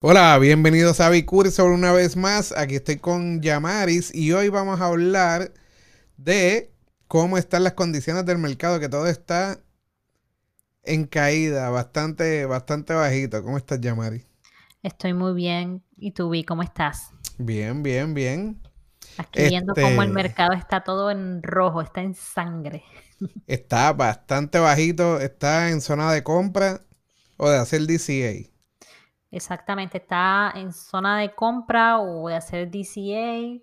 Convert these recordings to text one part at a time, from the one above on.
Hola, bienvenidos a Bicurso una vez más. Aquí estoy con Yamaris y hoy vamos a hablar de cómo están las condiciones del mercado, que todo está en caída, bastante, bastante bajito. ¿Cómo estás, Yamaris? Estoy muy bien. ¿Y tú, Vi, cómo estás? Bien, bien, bien. Aquí viendo cómo el este mercado está todo en rojo, está en sangre. Está bastante bajito, está en zona de compra o de hacer DCA. Exactamente, está en zona de compra o de hacer DCA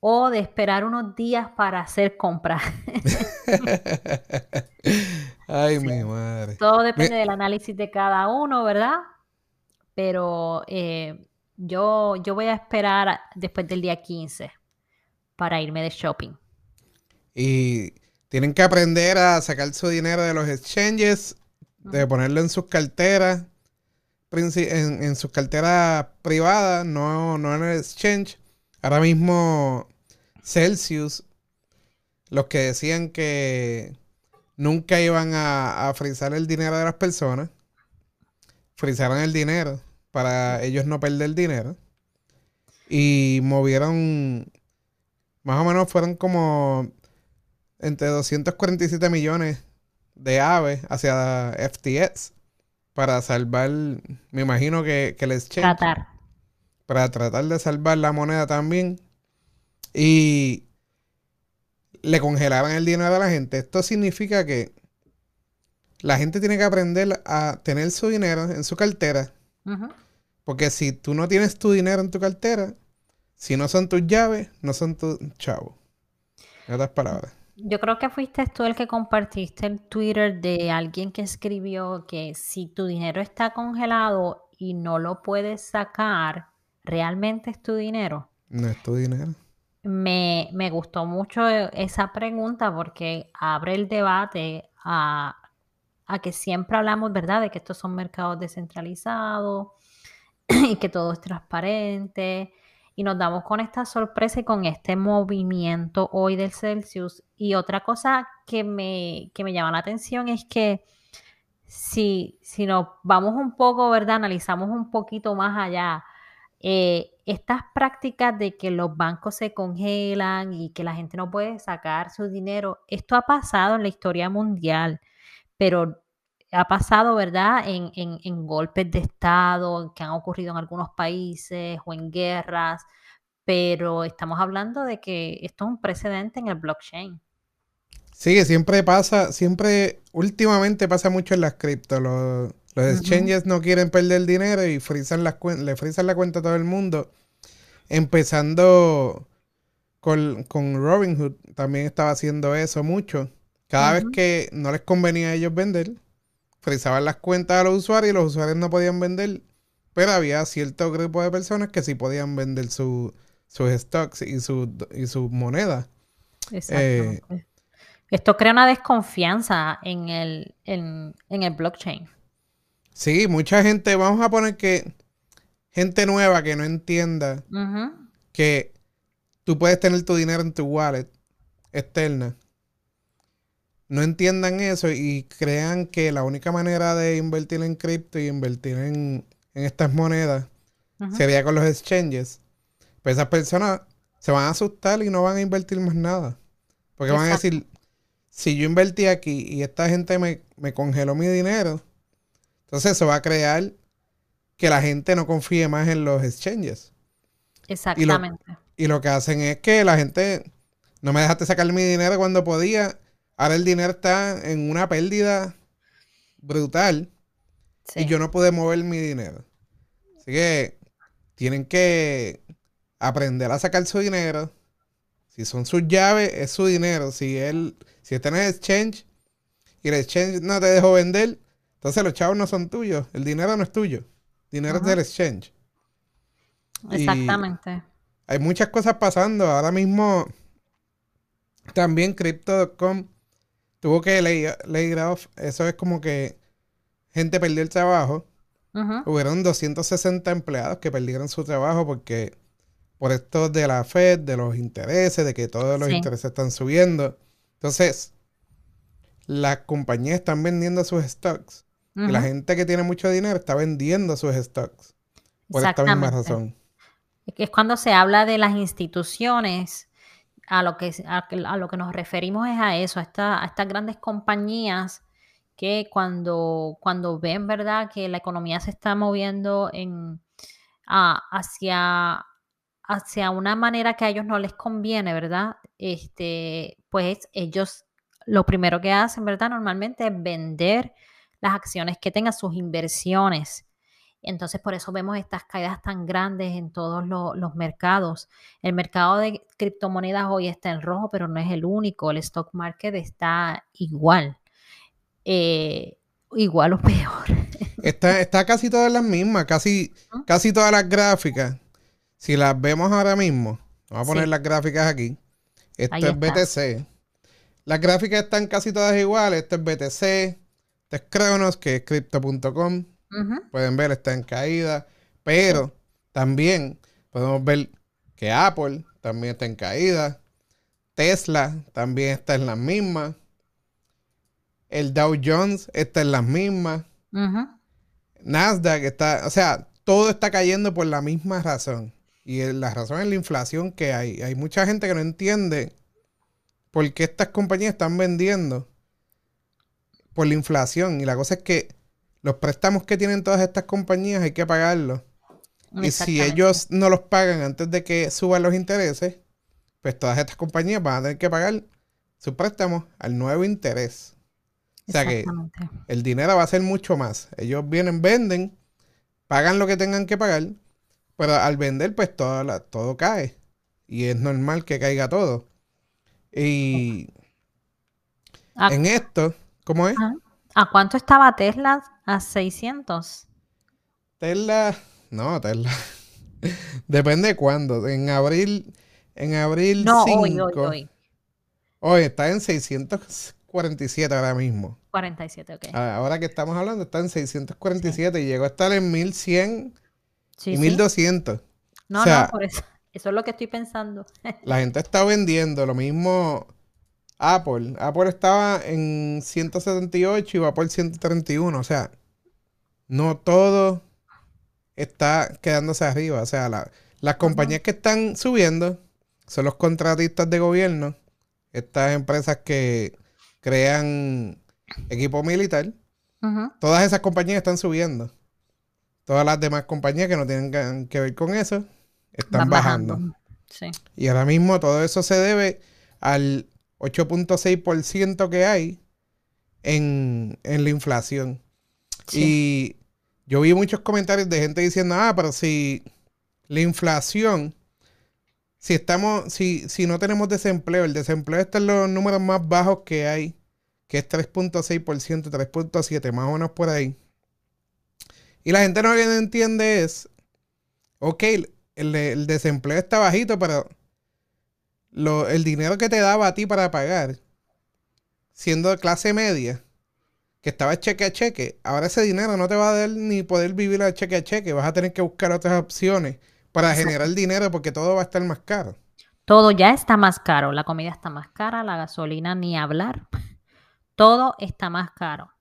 o de esperar unos días para hacer compra. Ay, mi madre. Todo depende del análisis de cada uno, ¿verdad? Pero eh, yo, yo voy a esperar después del día 15 para irme de shopping. Y tienen que aprender a sacar su dinero de los exchanges, de ponerlo en sus carteras en, en sus carteras privadas, no, no en el exchange. Ahora mismo Celsius, los que decían que nunca iban a, a frizar el dinero de las personas, frizaron el dinero para ellos no perder dinero. Y movieron, más o menos fueron como entre 247 millones de aves hacia FTX para salvar, me imagino que, que exchange. Tratar. Para tratar de salvar la moneda también. Y le congelaban el dinero a la gente. Esto significa que la gente tiene que aprender a tener su dinero en su cartera. Porque si tú no tienes tu dinero en tu cartera, si no son tus llaves, no son tus chavos. En otras palabras. Yo creo que fuiste tú el que compartiste el Twitter de alguien que escribió que si tu dinero está congelado y no lo puedes sacar, ¿realmente es tu dinero? No es tu dinero. Me, me gustó mucho esa pregunta porque abre el debate a, a que siempre hablamos, ¿verdad?, de que estos son mercados descentralizados y que todo es transparente y nos damos con esta sorpresa y con este movimiento hoy del Celsius. Y otra cosa que me, me llama la atención es que si, si nos vamos un poco, ¿verdad? Analizamos un poquito más allá. Eh, estas prácticas de que los bancos se congelan y que la gente no puede sacar su dinero, esto ha pasado en la historia mundial, pero ha pasado, ¿verdad?, en, en, golpes de Estado que han ocurrido en algunos países o en guerras, pero estamos hablando de que esto es un precedente en el blockchain. Sí, que siempre pasa, siempre, últimamente pasa mucho en las cripto. Los, exchanges no quieren perder dinero y frisan las le frisan la cuenta a todo el mundo. Empezando con, con Robinhood, también estaba haciendo eso mucho. Cada vez que no les convenía a ellos vender, frisaban las cuentas a los usuarios y los usuarios no podían vender, pero había cierto grupo de personas que sí podían vender sus stocks y su, y su moneda. Exactamente. Eh, Esto crea una desconfianza en el, en, el blockchain. Sí, mucha gente, vamos a poner que gente nueva que no entienda que tú puedes tener tu dinero en tu wallet externa no entiendan eso y crean que la única manera de invertir en cripto y invertir en, estas monedas sería con los exchanges, pues esas personas se van a asustar y no van a invertir más nada. Porque van a decir, si yo invertí aquí y esta gente me, me congeló mi dinero, entonces eso va a crear que la gente no confíe más en los exchanges. Exactamente. Y lo, que hacen es que la gente no me dejaste sacar mi dinero cuando podía Ahora el dinero está en una pérdida brutal. Y yo no pude mover mi dinero. Así que tienen que aprender a sacar su dinero. Si son sus llaves, es su dinero. Si él, si está en el exchange y el exchange no te dejó vender, entonces los chavos no son tuyos. El dinero no es tuyo. El dinero es del exchange. Exactamente. hay muchas cosas pasando. Ahora mismo también Crypto.com tuvo que lay, off. Eso es como que gente perdió el trabajo. Hubieron 260 empleados que perdieron su trabajo porque por esto de la Fed, de los intereses, de que todos los intereses están subiendo. Entonces, las compañías están vendiendo sus stocks. Y la gente que tiene mucho dinero está vendiendo sus stocks. Por esta misma razón. Es cuando se habla de las instituciones, a lo que, a, lo que nos referimos es a eso, a, a estas grandes compañías que cuando, cuando ven, ¿verdad?, que la economía se está moviendo en, hacia, hacia una manera que a ellos no les conviene, ¿verdad? Este, pues ellos lo primero que hacen, ¿verdad? Normalmente es vender las acciones que tengan sus inversiones. Entonces, por eso vemos estas caídas tan grandes en todos los mercados. El mercado de criptomonedas hoy está en rojo, pero no es el único. El stock market está igual. Eh, igual o peor. Está, está casi todas las mismas, casi, casi todas las gráficas. Si las vemos ahora mismo, vamos a poner las gráficas aquí. Esto es BTC. Las gráficas están casi todas iguales. Esto es BTC. Este es Cronos, que es crypto.com. Pueden ver, está en caída. Pero también podemos ver que Apple también está en caída. Tesla también está en las mismas. El Dow Jones está en las mismas. Nasdaq está, o sea, todo está cayendo por la misma razón. Y la razón es la inflación que hay. Hay mucha gente que no entiende por qué estas compañías están vendiendo por la inflación. Y la cosa es que los préstamos que tienen todas estas compañías hay que pagarlos. Y si ellos no los pagan antes de que suban los intereses, pues todas estas compañías van a tener que pagar sus préstamos al nuevo interés. O sea que el dinero va a ser mucho más. Ellos vienen, venden, pagan lo que tengan que pagar, pero al vender, pues todo, todo cae. Y es normal que caiga todo. Y ah. en esto, ¿cómo es? ¿A cuánto estaba Tesla? A 600. Tesla, no, Tesla. Depende de cuándo. En abril, en abril no, hoy, hoy, hoy. Hoy está en 600 47 ahora mismo. 47, ok. Ah, ahora que estamos hablando, está en 647 y llegó a estar en 1100 y 1200. No, no, por eso. Eso es lo que estoy pensando. la gente está vendiendo lo mismo Apple. Apple estaba en 178 y va por 131. O sea, no todo está quedándose arriba. O sea, las compañías que están subiendo son los contratistas de gobierno. Estas empresas que crean equipo militar, todas esas compañías están subiendo. Todas las demás compañías que no tienen que ver con eso están bajando. Y ahora mismo todo eso se debe al 8.6% que hay en, la inflación. Y yo vi muchos comentarios de gente diciendo, ah, pero si la inflación si estamos, si, si no tenemos desempleo, el desempleo está en los números más bajos que hay, que es 3.6%, 3.7%, más o menos por ahí. Y la gente no entiende es, ok, el, desempleo está bajito, pero lo, el dinero que te daba a ti para pagar, siendo de clase media, que estaba cheque a cheque, ahora ese dinero no te va a dar ni poder vivir a cheque a cheque, vas a tener que buscar otras opciones para generar dinero porque todo va a estar más caro. Todo ya está más caro, la comida está más cara, la gasolina ni hablar. Todo está más caro.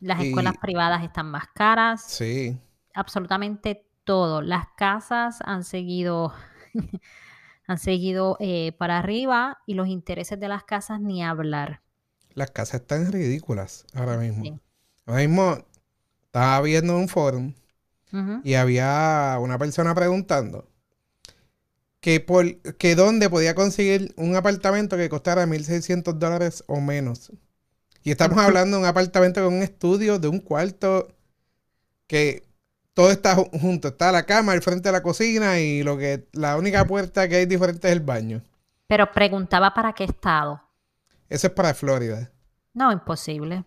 Las escuelas privadas están más caras. Sí. Absolutamente todo. Las casas han seguido, han seguido eh, para arriba y los intereses de las casas ni hablar. Las casas están ridículas ahora mismo. Ahora mismo estaba viendo un foro y había una persona preguntando que, por, que dónde podía conseguir un apartamento que costara 1.600 dólares o menos. Y estamos hablando de un apartamento con un estudio de un cuarto que todo está junto. Está la cama, el frente de la cocina y lo que la única puerta que hay diferente es el baño. Pero preguntaba para qué estado. Eso es para Florida. No, imposible.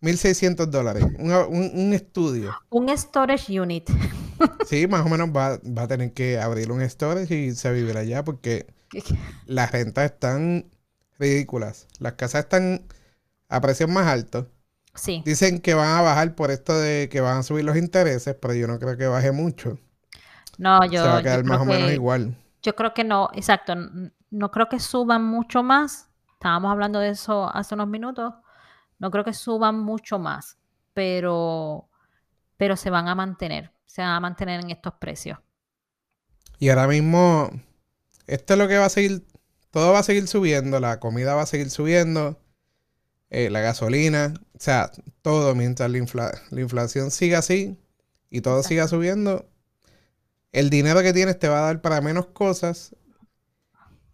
1.600 dólares. Un, estudio. Un storage unit. sí, más o menos va, a tener que abrir un storage y se vivirá allá porque las rentas están ridículas. Las casas están a precios más altos. Sí. Dicen que van a bajar por esto de que van a subir los intereses, pero yo no creo que baje mucho. No, yo. Se va a quedar más o menos igual. Yo creo que no, exacto. No creo que suban mucho más. Estábamos hablando de eso hace unos minutos. No creo que suban mucho más, pero, pero se van a mantener. se van a mantener en estos precios. Y ahora mismo, esto es lo que va a seguir, todo va a seguir subiendo, la comida va a seguir subiendo, eh, la gasolina, o sea, todo mientras la, inflación siga así y todo siga subiendo, el dinero que tienes te va a dar para menos cosas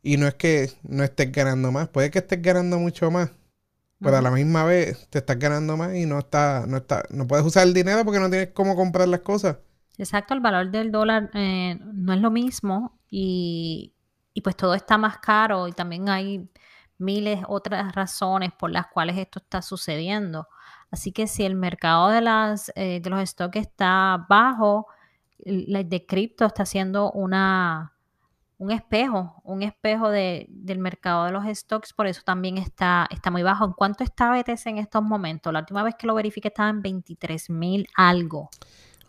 y no es que no estés ganando más, puede que estés ganando mucho más, pero a la misma vez te estás ganando más y no está, no está, no puedes usar el dinero porque no tienes cómo comprar las cosas. Exacto, el valor del dólar eh, no es lo mismo y, pues todo está más caro y también hay miles otras razones por las cuales esto está sucediendo. Así que si el mercado de, las, eh, de los stocks está bajo, el de cripto está haciendo una, un espejo, un espejo del mercado de los stocks, por eso también está, está muy bajo. ¿En cuánto está BTC en estos momentos? La última vez que lo verifiqué estaba en 23 mil algo.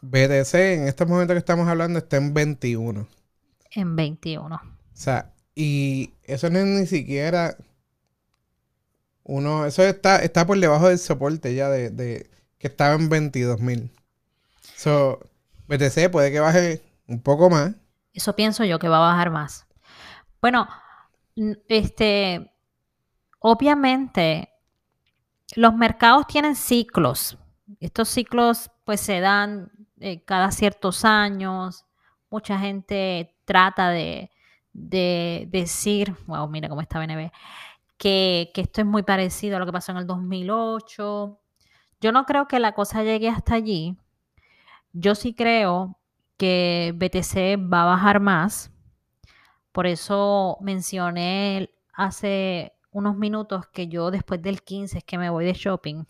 BTC en estos momentos que estamos hablando está en 21. En 21. O sea, y eso no es ni siquiera uno, eso está, está por debajo del soporte ya de, de que estaba en 22 mil. So, BTC puede que baje un poco más eso pienso yo que va a bajar más. Bueno, este, obviamente, los mercados tienen ciclos. Estos ciclos pues se dan eh, cada ciertos años. Mucha gente trata de, decir, wow, mira cómo está BNB, que, esto es muy parecido a lo que pasó en el 2008. Yo no creo que la cosa llegue hasta allí. Yo sí creo que BTC va a bajar más. Por eso mencioné hace unos minutos que yo después del 15 es que me voy de shopping.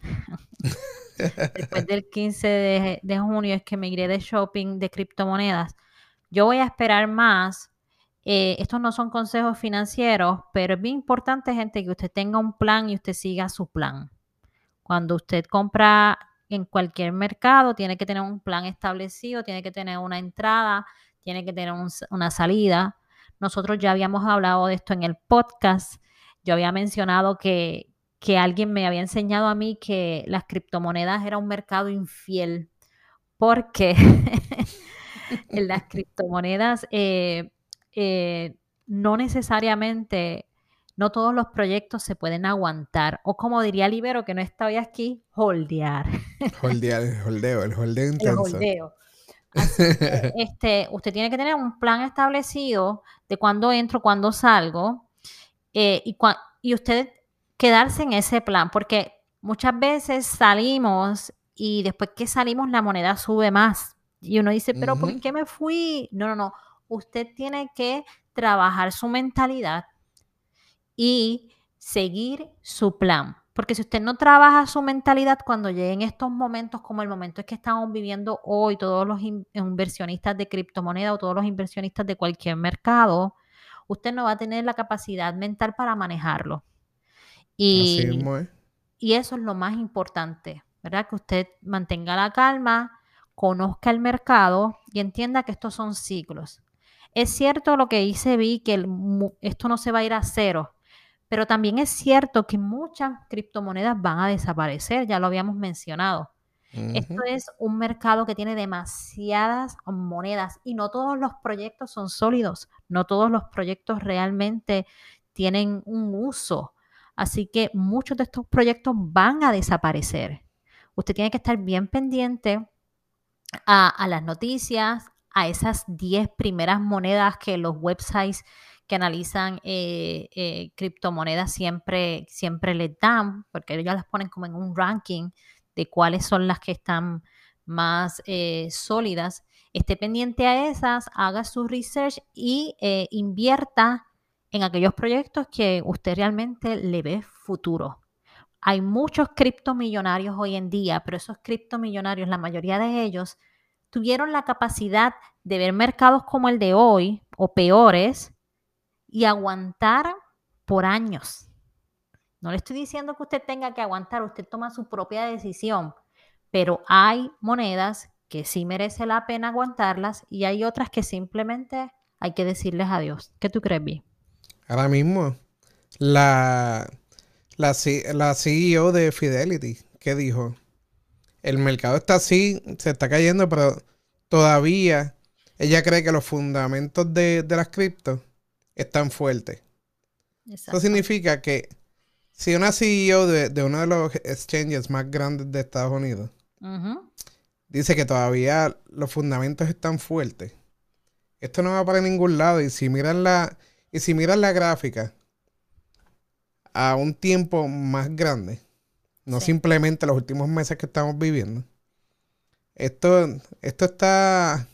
después del 15 de, junio es que me iré de shopping de criptomonedas. Yo voy a esperar más. Eh, estos no son consejos financieros, pero es bien importante, gente, que usted tenga un plan y usted siga su plan. Cuando usted compra en cualquier mercado tiene que tener un plan establecido, tiene que tener una entrada, tiene que tener una salida. Nosotros ya habíamos hablado de esto en el podcast. Yo había mencionado que, que alguien me había enseñado a mí que las criptomonedas era un mercado infiel porque en las criptomonedas eh, eh, no necesariamente no todos los proyectos se pueden aguantar. O como diría Libero, que no está hoy aquí, holdear. Holdear, el holdeo, el holdeo intenso. El holdeo. este, usted tiene que tener un plan establecido de cuándo entro, cuándo salgo, eh, y, y usted quedarse en ese plan, porque muchas veces salimos y después que salimos la moneda sube más. Y uno dice, pero ¿por qué me fui? No, no, no. Usted tiene que trabajar su mentalidad y seguir su plan. Porque si usted no trabaja su mentalidad cuando lleguen estos momentos como el momento es que estamos viviendo hoy, todos los inversionistas de criptomoneda o todos los inversionistas de cualquier mercado, usted no va a tener la capacidad mental para manejarlo. Y, y eso es lo más importante, ¿verdad? Que usted mantenga la calma, conozca el mercado y entienda que estos son ciclos. Es cierto lo que dice Vi, que esto no se va a ir a cero pero también es cierto que muchas criptomonedas van a desaparecer, ya lo habíamos mencionado. Esto es un mercado que tiene demasiadas monedas y no todos los proyectos son sólidos, no todos los proyectos realmente tienen un uso. Así que muchos de estos proyectos van a desaparecer. Usted tiene que estar bien pendiente a, a las noticias, a esas 10 primeras monedas que los websites que analizan eh, eh, criptomonedas siempre, siempre les dan, porque ellos las ponen como en un ranking de cuáles son las que están más eh, sólidas. Esté pendiente a esas, haga su research y invierta en aquellos proyectos que usted realmente le ve futuro. Hay muchos criptomillonarios hoy en día, pero esos criptomillonarios, la mayoría de ellos, tuvieron la capacidad de ver mercados como el de hoy o peores y aguantar por años. No le estoy diciendo que usted tenga que aguantar, usted toma su propia decisión, pero hay monedas que sí merece la pena aguantarlas y hay otras que simplemente hay que decirles adiós. ¿Qué tú crees, Vi? Ahora mismo, la, la, la CEO de Fidelity, ¿qué dijo? El mercado está así, se está cayendo, pero todavía ella cree que los fundamentos de, las cripto están fuertes. Eso significa que si una CEO de, uno de los exchanges más grandes de Estados Unidos dice que todavía los fundamentos están fuertes, esto no va para ningún lado. Y si miran la, y si miran la gráfica a un tiempo más grande, no simplemente los últimos meses que estamos viviendo, esto, esto está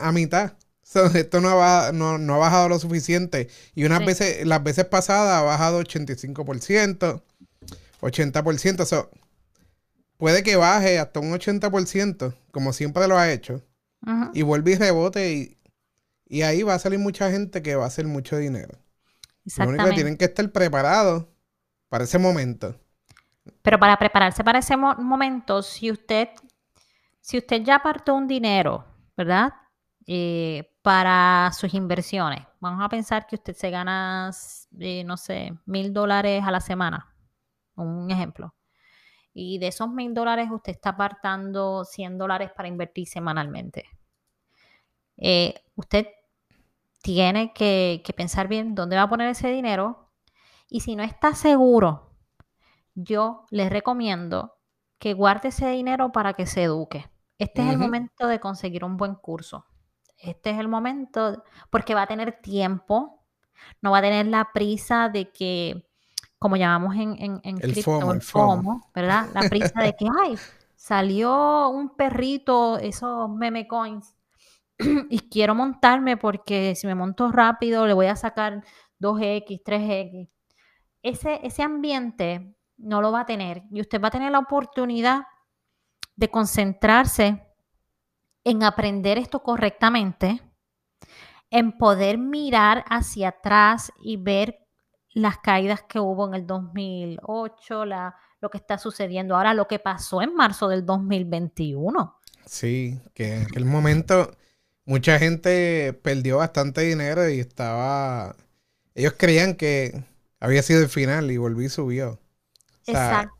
a mitad. esto no ha, no, ha, bajado lo suficiente. Y unas veces, las veces pasadas ha bajado 85%, 80%. puede que baje hasta un 80%, como siempre lo ha hecho. Y vuelve y rebote. Y, y, ahí va a salir mucha gente que va a hacer mucho dinero. Lo único que tienen que estar preparados para ese momento. Pero para prepararse para ese momento, si usted, si usted ya apartó un dinero, ¿verdad? Eh, para sus inversiones. Vamos a pensar que usted se gana, eh, no sé, mil dólares a la semana, un ejemplo. Y de esos mil dólares usted está apartando 100 dólares para invertir semanalmente. Eh, usted tiene que, que pensar bien dónde va a poner ese dinero. Y si no está seguro, yo les recomiendo que guarde ese dinero para que se eduque. Este es el momento de conseguir un buen curso este es el momento, porque va a tener tiempo, no va a tener la prisa de que, como llamamos en, en, en el, FOMO, el FOMO, ¿verdad? La prisa de que, ay, salió un perrito, esos meme coins, y quiero montarme porque si me monto rápido le voy a sacar 2X, 3X. Ese, ese ambiente no lo va a tener y usted va a tener la oportunidad de concentrarse en aprender esto correctamente, en poder mirar hacia atrás y ver las caídas que hubo en el 2008, la, lo que está sucediendo ahora, lo que pasó en marzo del 2021. Sí, que en aquel momento mucha gente perdió bastante dinero y estaba... Ellos creían que había sido el final y volví y subió. Exacto.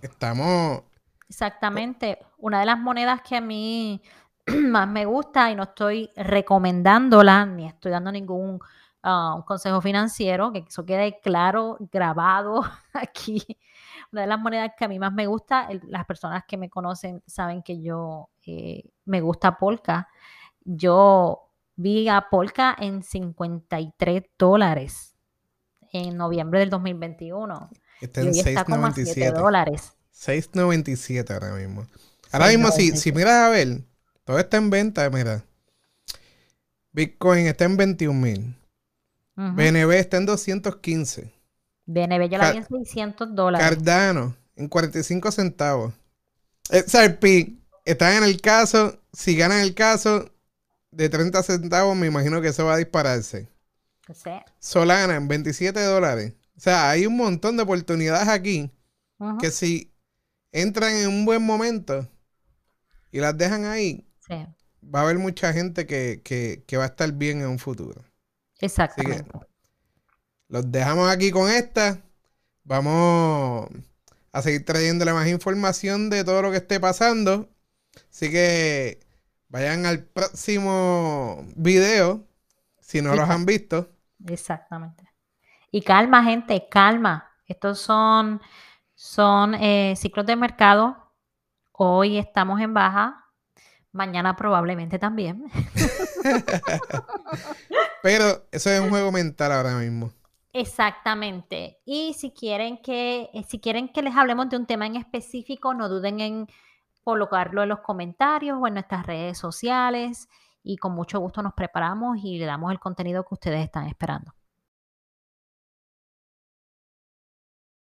Estamos... Exactamente. Una de las monedas que a mí más me gusta y no estoy recomendándola ni estoy dando ningún ah, consejo financiero, que eso quede claro, grabado aquí. Una de las monedas que a mí más me gusta, las personas que me conocen saben que yo eh, me gusta Polka. Yo vi a Polka en 53 dólares en noviembre del 2021. Está en 6.97 dólares. 6.97 ahora mismo. Ahora mismo, si, si miras a ver, todo está en venta, mira. Bitcoin está en 21 mil. BNB está en 215. BNB ya la vi en 600 dólares. Cardano en 45 centavos. XRP está en el caso. Si ganan el caso de 30 centavos, me imagino que eso va a dispararse. Solana en 27 dólares. O sea, hay un montón de oportunidades aquí que si entran en un buen momento y las dejan ahí, Va a haber mucha gente que, va a estar bien en un futuro. Exactamente. los dejamos aquí con esta. Vamos a seguir trayéndole más información de todo lo que esté pasando. Así que vayan al próximo video si no los han visto. Exactamente. Y calma, gente, calma. Estos son, son eh, ciclos de mercado. Hoy estamos en baja. Mañana probablemente también. Pero eso es un juego mental ahora mismo. Exactamente. Y si quieren que, eh, si quieren que les hablemos de un tema en específico, no duden en colocarlo en los comentarios o en nuestras redes sociales. Y con mucho gusto nos preparamos y le damos el contenido que ustedes están esperando.